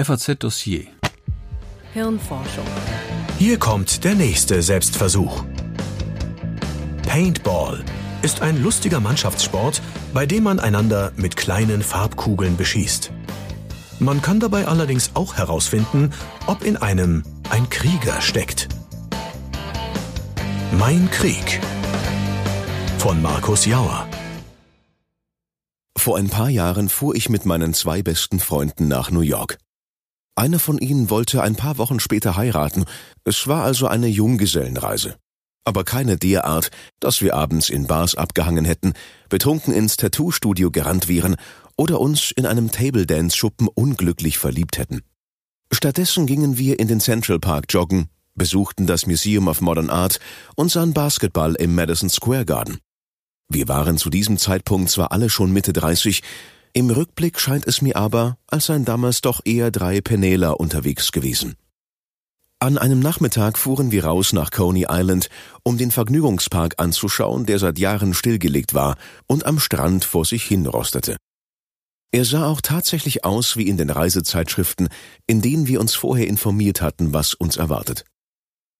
FAZ Dossier. Hirnforschung. Hier kommt der nächste Selbstversuch. Paintball ist ein lustiger Mannschaftssport, bei dem man einander mit kleinen Farbkugeln beschießt. Man kann dabei allerdings auch herausfinden, ob in einem ein Krieger steckt. Mein Krieg von Markus Jauer. Vor ein paar Jahren fuhr ich mit meinen zwei besten Freunden nach New York. Einer von ihnen wollte ein paar Wochen später heiraten. Es war also eine Junggesellenreise. Aber keine derart, dass wir abends in Bars abgehangen hätten, betrunken ins Tattoo-Studio gerannt wären oder uns in einem Table-Dance-Schuppen unglücklich verliebt hätten. Stattdessen gingen wir in den Central Park joggen, besuchten das Museum of Modern Art und sahen Basketball im Madison Square Garden. Wir waren zu diesem Zeitpunkt zwar alle schon Mitte 30, im Rückblick scheint es mir aber, als seien damals doch eher drei Penela unterwegs gewesen. An einem Nachmittag fuhren wir raus nach Coney Island, um den Vergnügungspark anzuschauen, der seit Jahren stillgelegt war und am Strand vor sich hin rostete. Er sah auch tatsächlich aus wie in den Reisezeitschriften, in denen wir uns vorher informiert hatten, was uns erwartet.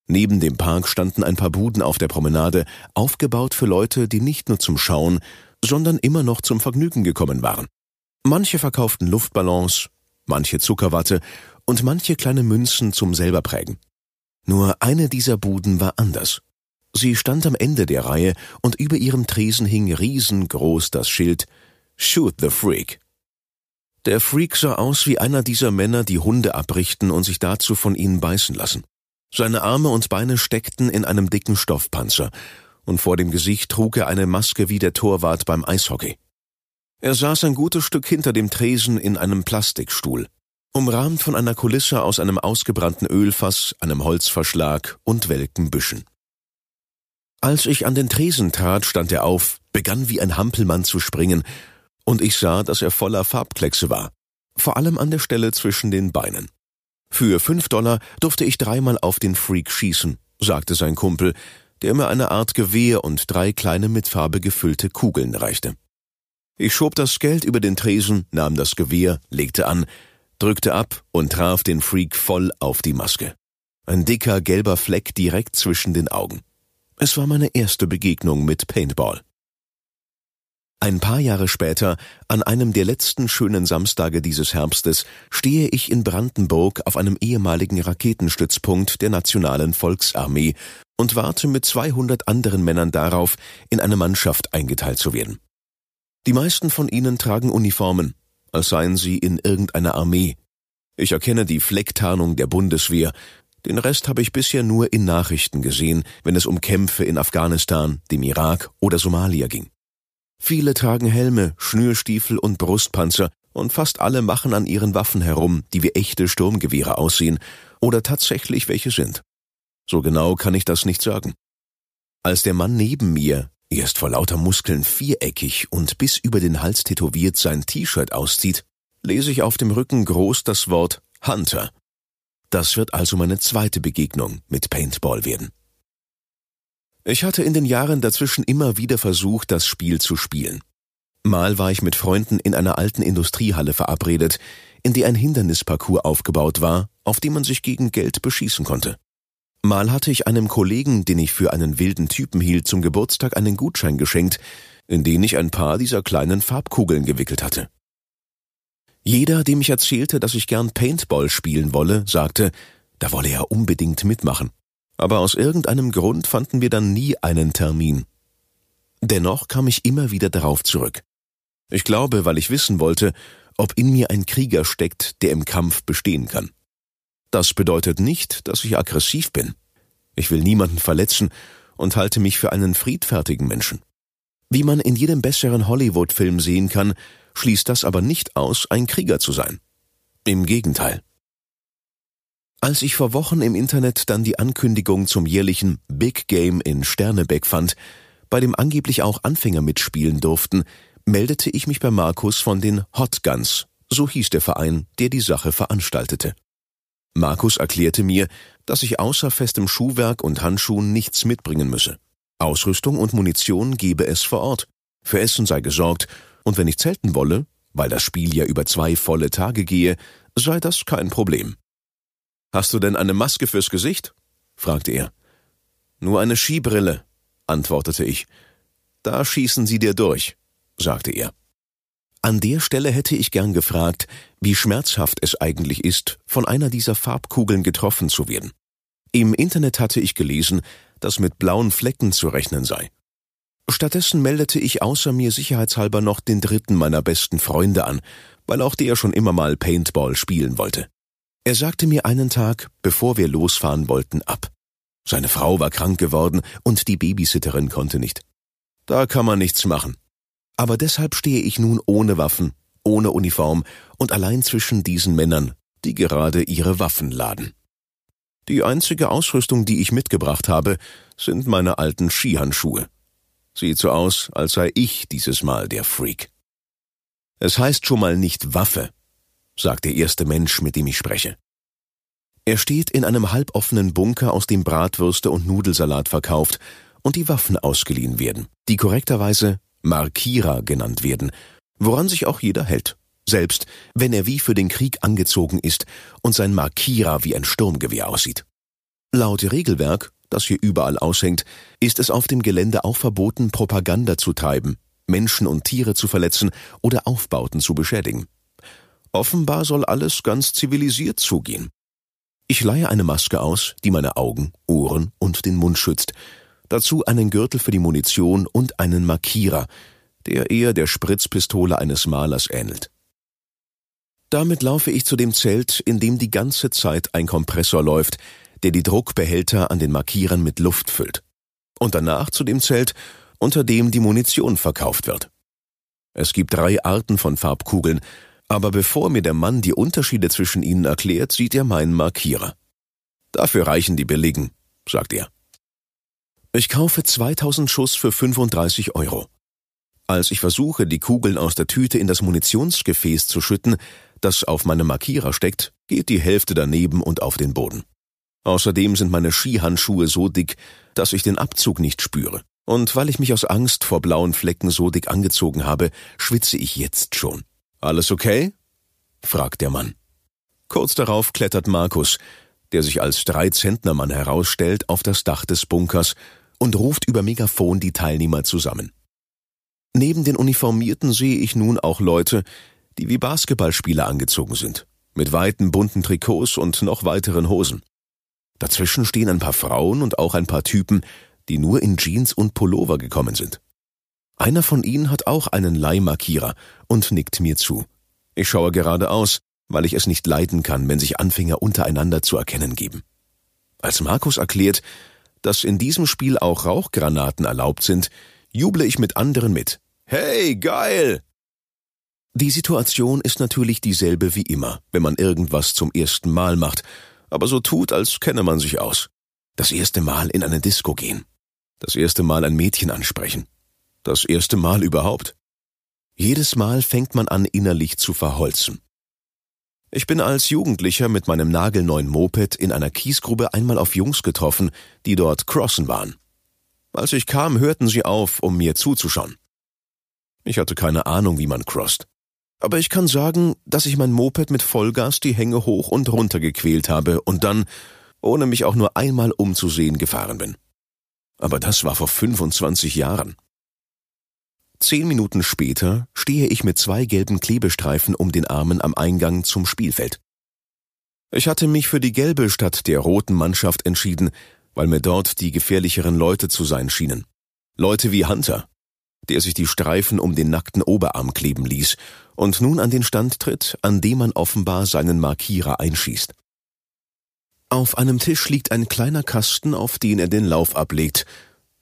Neben dem Park standen ein paar Buden auf der Promenade, aufgebaut für Leute, die nicht nur zum Schauen, sondern immer noch zum Vergnügen gekommen waren. Manche verkauften Luftballons, manche Zuckerwatte und manche kleine Münzen zum selberprägen. Nur eine dieser Buden war anders. Sie stand am Ende der Reihe und über ihrem Tresen hing riesengroß das Schild Shoot the Freak. Der Freak sah aus wie einer dieser Männer, die Hunde abrichten und sich dazu von ihnen beißen lassen. Seine Arme und Beine steckten in einem dicken Stoffpanzer, und vor dem Gesicht trug er eine Maske wie der Torwart beim Eishockey. Er saß ein gutes Stück hinter dem Tresen in einem Plastikstuhl, umrahmt von einer Kulisse aus einem ausgebrannten Ölfass, einem Holzverschlag und welken Büschen. Als ich an den Tresen trat, stand er auf, begann wie ein Hampelmann zu springen, und ich sah, dass er voller Farbkleckse war, vor allem an der Stelle zwischen den Beinen. Für fünf Dollar durfte ich dreimal auf den Freak schießen, sagte sein Kumpel, der mir eine Art Gewehr und drei kleine mit Farbe gefüllte Kugeln reichte. Ich schob das Geld über den Tresen, nahm das Gewehr, legte an, drückte ab und traf den Freak voll auf die Maske. Ein dicker gelber Fleck direkt zwischen den Augen. Es war meine erste Begegnung mit Paintball. Ein paar Jahre später, an einem der letzten schönen Samstage dieses Herbstes, stehe ich in Brandenburg auf einem ehemaligen Raketenstützpunkt der Nationalen Volksarmee und warte mit 200 anderen Männern darauf, in eine Mannschaft eingeteilt zu werden. Die meisten von ihnen tragen Uniformen, als seien sie in irgendeiner Armee. Ich erkenne die Flecktarnung der Bundeswehr, den Rest habe ich bisher nur in Nachrichten gesehen, wenn es um Kämpfe in Afghanistan, dem Irak oder Somalia ging. Viele tragen Helme, Schnürstiefel und Brustpanzer, und fast alle machen an ihren Waffen herum, die wie echte Sturmgewehre aussehen oder tatsächlich welche sind. So genau kann ich das nicht sagen. Als der Mann neben mir, erst vor lauter Muskeln viereckig und bis über den Hals tätowiert sein T-Shirt auszieht, lese ich auf dem Rücken groß das Wort Hunter. Das wird also meine zweite Begegnung mit Paintball werden. Ich hatte in den Jahren dazwischen immer wieder versucht, das Spiel zu spielen. Mal war ich mit Freunden in einer alten Industriehalle verabredet, in der ein Hindernisparcours aufgebaut war, auf dem man sich gegen Geld beschießen konnte. Mal hatte ich einem Kollegen, den ich für einen wilden Typen hielt, zum Geburtstag einen Gutschein geschenkt, in den ich ein paar dieser kleinen Farbkugeln gewickelt hatte. Jeder, dem ich erzählte, dass ich gern Paintball spielen wolle, sagte, da wolle er unbedingt mitmachen aber aus irgendeinem Grund fanden wir dann nie einen Termin. Dennoch kam ich immer wieder darauf zurück. Ich glaube, weil ich wissen wollte, ob in mir ein Krieger steckt, der im Kampf bestehen kann. Das bedeutet nicht, dass ich aggressiv bin. Ich will niemanden verletzen und halte mich für einen friedfertigen Menschen. Wie man in jedem besseren Hollywood-Film sehen kann, schließt das aber nicht aus, ein Krieger zu sein. Im Gegenteil. Als ich vor Wochen im Internet dann die Ankündigung zum jährlichen Big Game in Sternebeck fand, bei dem angeblich auch Anfänger mitspielen durften, meldete ich mich bei Markus von den Hot Guns, so hieß der Verein, der die Sache veranstaltete. Markus erklärte mir, dass ich außer festem Schuhwerk und Handschuhen nichts mitbringen müsse. Ausrüstung und Munition gebe es vor Ort. Für Essen sei gesorgt, und wenn ich zelten wolle, weil das Spiel ja über zwei volle Tage gehe, sei das kein Problem. Hast du denn eine Maske fürs Gesicht? fragte er. Nur eine Skibrille, antwortete ich. Da schießen sie dir durch, sagte er. An der Stelle hätte ich gern gefragt, wie schmerzhaft es eigentlich ist, von einer dieser Farbkugeln getroffen zu werden. Im Internet hatte ich gelesen, dass mit blauen Flecken zu rechnen sei. Stattdessen meldete ich außer mir sicherheitshalber noch den dritten meiner besten Freunde an, weil auch der schon immer mal Paintball spielen wollte. Er sagte mir einen Tag, bevor wir losfahren wollten, ab. Seine Frau war krank geworden und die Babysitterin konnte nicht. Da kann man nichts machen. Aber deshalb stehe ich nun ohne Waffen, ohne Uniform und allein zwischen diesen Männern, die gerade ihre Waffen laden. Die einzige Ausrüstung, die ich mitgebracht habe, sind meine alten Skihandschuhe. Sieht so aus, als sei ich dieses Mal der Freak. Es heißt schon mal nicht Waffe, sagt der erste Mensch, mit dem ich spreche. Er steht in einem halboffenen Bunker, aus dem Bratwürste und Nudelsalat verkauft und die Waffen ausgeliehen werden, die korrekterweise Markierer genannt werden, woran sich auch jeder hält, selbst wenn er wie für den Krieg angezogen ist und sein Markierer wie ein Sturmgewehr aussieht. Laut Regelwerk, das hier überall aushängt, ist es auf dem Gelände auch verboten, Propaganda zu treiben, Menschen und Tiere zu verletzen oder Aufbauten zu beschädigen. Offenbar soll alles ganz zivilisiert zugehen. Ich leihe eine Maske aus, die meine Augen, Ohren und den Mund schützt, dazu einen Gürtel für die Munition und einen Markierer, der eher der Spritzpistole eines Malers ähnelt. Damit laufe ich zu dem Zelt, in dem die ganze Zeit ein Kompressor läuft, der die Druckbehälter an den Markierern mit Luft füllt. Und danach zu dem Zelt, unter dem die Munition verkauft wird. Es gibt drei Arten von Farbkugeln, aber bevor mir der Mann die Unterschiede zwischen ihnen erklärt, sieht er meinen Markierer. Dafür reichen die billigen, sagt er. Ich kaufe 2000 Schuss für 35 Euro. Als ich versuche, die Kugeln aus der Tüte in das Munitionsgefäß zu schütten, das auf meinem Markierer steckt, geht die Hälfte daneben und auf den Boden. Außerdem sind meine Skihandschuhe so dick, dass ich den Abzug nicht spüre. Und weil ich mich aus Angst vor blauen Flecken so dick angezogen habe, schwitze ich jetzt schon. Alles okay? fragt der Mann. Kurz darauf klettert Markus, der sich als Dreizentnermann herausstellt, auf das Dach des Bunkers und ruft über Megafon die Teilnehmer zusammen. Neben den Uniformierten sehe ich nun auch Leute, die wie Basketballspieler angezogen sind, mit weiten bunten Trikots und noch weiteren Hosen. Dazwischen stehen ein paar Frauen und auch ein paar Typen, die nur in Jeans und Pullover gekommen sind. Einer von ihnen hat auch einen Leihmarkierer und nickt mir zu. Ich schaue geradeaus, weil ich es nicht leiden kann, wenn sich Anfänger untereinander zu erkennen geben. Als Markus erklärt, dass in diesem Spiel auch Rauchgranaten erlaubt sind, juble ich mit anderen mit. Hey, geil! Die Situation ist natürlich dieselbe wie immer, wenn man irgendwas zum ersten Mal macht, aber so tut, als kenne man sich aus. Das erste Mal in eine Disco gehen. Das erste Mal ein Mädchen ansprechen. Das erste Mal überhaupt. Jedes Mal fängt man an, innerlich zu verholzen. Ich bin als Jugendlicher mit meinem nagelneuen Moped in einer Kiesgrube einmal auf Jungs getroffen, die dort crossen waren. Als ich kam, hörten sie auf, um mir zuzuschauen. Ich hatte keine Ahnung, wie man crosst. Aber ich kann sagen, dass ich mein Moped mit Vollgas die Hänge hoch und runter gequält habe und dann, ohne mich auch nur einmal umzusehen, gefahren bin. Aber das war vor 25 Jahren. Zehn Minuten später stehe ich mit zwei gelben Klebestreifen um den Armen am Eingang zum Spielfeld. Ich hatte mich für die gelbe statt der roten Mannschaft entschieden, weil mir dort die gefährlicheren Leute zu sein schienen. Leute wie Hunter, der sich die Streifen um den nackten Oberarm kleben ließ und nun an den Stand tritt, an dem man offenbar seinen Markierer einschießt. Auf einem Tisch liegt ein kleiner Kasten, auf den er den Lauf ablegt,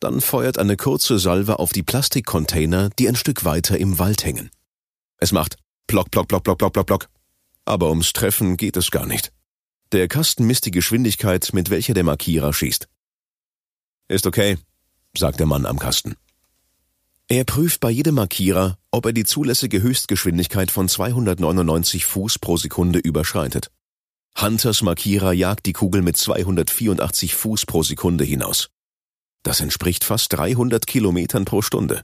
dann feuert eine kurze Salve auf die Plastikcontainer, die ein Stück weiter im Wald hängen. Es macht plock, plock, plock, plock, plock, plock, plock. Aber ums Treffen geht es gar nicht. Der Kasten misst die Geschwindigkeit, mit welcher der Markierer schießt. Ist okay, sagt der Mann am Kasten. Er prüft bei jedem Markierer, ob er die zulässige Höchstgeschwindigkeit von 299 Fuß pro Sekunde überschreitet. Hunters Markierer jagt die Kugel mit 284 Fuß pro Sekunde hinaus. Das entspricht fast 300 Kilometern pro Stunde.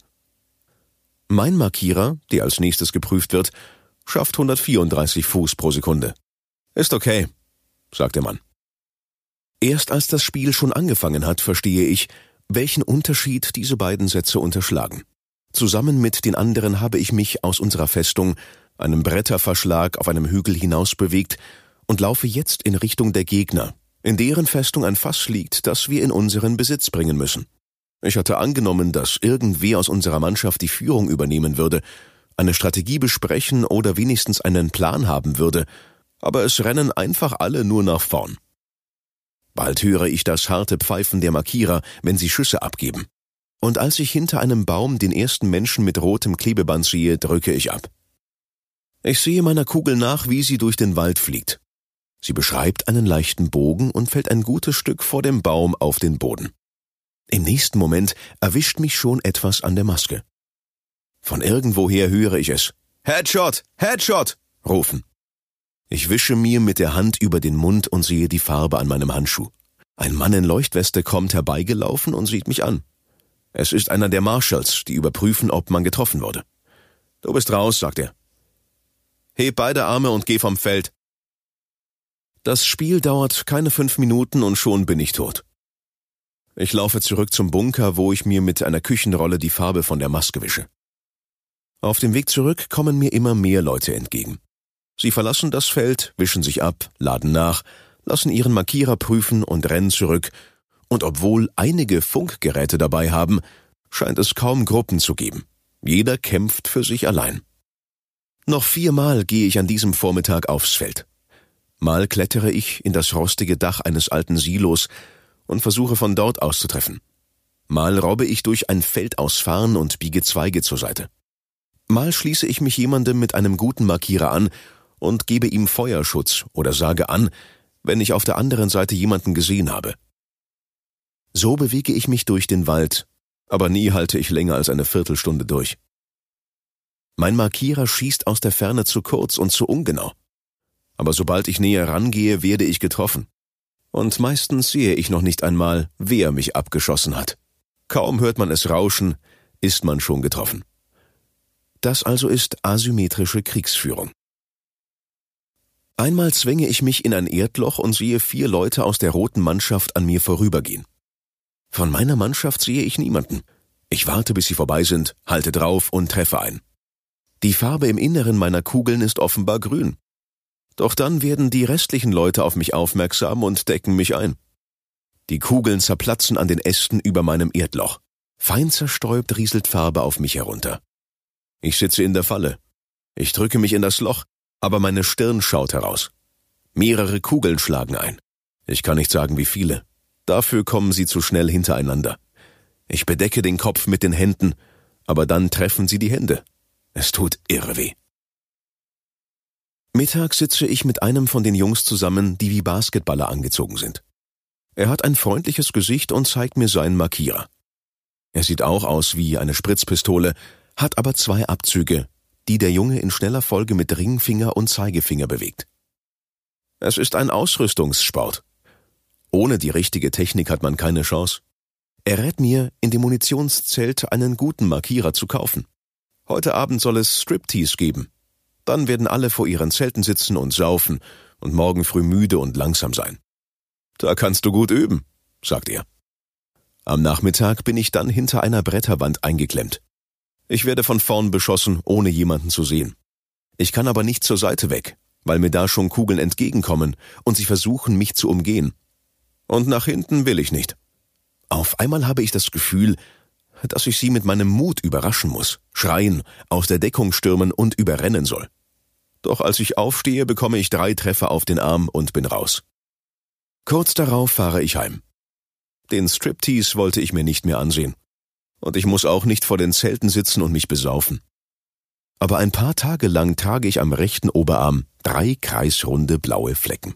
Mein Markierer, der als nächstes geprüft wird, schafft 134 Fuß pro Sekunde. Ist okay, sagt der Mann. Erst als das Spiel schon angefangen hat, verstehe ich, welchen Unterschied diese beiden Sätze unterschlagen. Zusammen mit den anderen habe ich mich aus unserer Festung, einem Bretterverschlag auf einem Hügel hinaus bewegt und laufe jetzt in Richtung der Gegner, in deren Festung ein Fass liegt, das wir in unseren Besitz bringen müssen. Ich hatte angenommen, dass irgendwer aus unserer Mannschaft die Führung übernehmen würde, eine Strategie besprechen oder wenigstens einen Plan haben würde, aber es rennen einfach alle nur nach vorn. Bald höre ich das harte Pfeifen der Markierer, wenn sie Schüsse abgeben. Und als ich hinter einem Baum den ersten Menschen mit rotem Klebeband sehe, drücke ich ab. Ich sehe meiner Kugel nach, wie sie durch den Wald fliegt. Sie beschreibt einen leichten Bogen und fällt ein gutes Stück vor dem Baum auf den Boden. Im nächsten Moment erwischt mich schon etwas an der Maske. Von irgendwoher höre ich es. Headshot! Headshot! rufen. Ich wische mir mit der Hand über den Mund und sehe die Farbe an meinem Handschuh. Ein Mann in Leuchtweste kommt herbeigelaufen und sieht mich an. Es ist einer der Marshals, die überprüfen, ob man getroffen wurde. Du bist raus, sagt er. Heb beide Arme und geh vom Feld. Das Spiel dauert keine fünf Minuten und schon bin ich tot. Ich laufe zurück zum Bunker, wo ich mir mit einer Küchenrolle die Farbe von der Maske wische. Auf dem Weg zurück kommen mir immer mehr Leute entgegen. Sie verlassen das Feld, wischen sich ab, laden nach, lassen ihren Markierer prüfen und rennen zurück, und obwohl einige Funkgeräte dabei haben, scheint es kaum Gruppen zu geben. Jeder kämpft für sich allein. Noch viermal gehe ich an diesem Vormittag aufs Feld. Mal klettere ich in das rostige Dach eines alten Silos und versuche von dort auszutreffen. Mal robbe ich durch ein Feld ausfahren und biege Zweige zur Seite. Mal schließe ich mich jemandem mit einem guten Markierer an und gebe ihm Feuerschutz oder sage an, wenn ich auf der anderen Seite jemanden gesehen habe. So bewege ich mich durch den Wald, aber nie halte ich länger als eine Viertelstunde durch. Mein Markierer schießt aus der Ferne zu kurz und zu ungenau. Aber sobald ich näher rangehe, werde ich getroffen. Und meistens sehe ich noch nicht einmal, wer mich abgeschossen hat. Kaum hört man es rauschen, ist man schon getroffen. Das also ist asymmetrische Kriegsführung. Einmal zwänge ich mich in ein Erdloch und sehe vier Leute aus der roten Mannschaft an mir vorübergehen. Von meiner Mannschaft sehe ich niemanden. Ich warte, bis sie vorbei sind, halte drauf und treffe ein. Die Farbe im Inneren meiner Kugeln ist offenbar grün. Doch dann werden die restlichen Leute auf mich aufmerksam und decken mich ein. Die Kugeln zerplatzen an den Ästen über meinem Erdloch. Fein zerstäubt rieselt Farbe auf mich herunter. Ich sitze in der Falle. Ich drücke mich in das Loch, aber meine Stirn schaut heraus. Mehrere Kugeln schlagen ein. Ich kann nicht sagen, wie viele. Dafür kommen sie zu schnell hintereinander. Ich bedecke den Kopf mit den Händen, aber dann treffen sie die Hände. Es tut irre weh. Mittags sitze ich mit einem von den Jungs zusammen, die wie Basketballer angezogen sind. Er hat ein freundliches Gesicht und zeigt mir seinen Markierer. Er sieht auch aus wie eine Spritzpistole, hat aber zwei Abzüge, die der Junge in schneller Folge mit Ringfinger und Zeigefinger bewegt. Es ist ein Ausrüstungssport. Ohne die richtige Technik hat man keine Chance. Er rät mir, in dem Munitionszelt einen guten Markierer zu kaufen. Heute Abend soll es Striptease geben. Dann werden alle vor ihren Zelten sitzen und saufen und morgen früh müde und langsam sein. Da kannst du gut üben, sagt er. Am Nachmittag bin ich dann hinter einer Bretterwand eingeklemmt. Ich werde von vorn beschossen, ohne jemanden zu sehen. Ich kann aber nicht zur Seite weg, weil mir da schon Kugeln entgegenkommen und sie versuchen, mich zu umgehen. Und nach hinten will ich nicht. Auf einmal habe ich das Gefühl, dass ich sie mit meinem Mut überraschen muss, schreien, aus der Deckung stürmen und überrennen soll. Doch als ich aufstehe, bekomme ich drei Treffer auf den Arm und bin raus. Kurz darauf fahre ich heim. Den Striptease wollte ich mir nicht mehr ansehen und ich muss auch nicht vor den Zelten sitzen und mich besaufen. Aber ein paar Tage lang trage ich am rechten Oberarm drei kreisrunde blaue Flecken.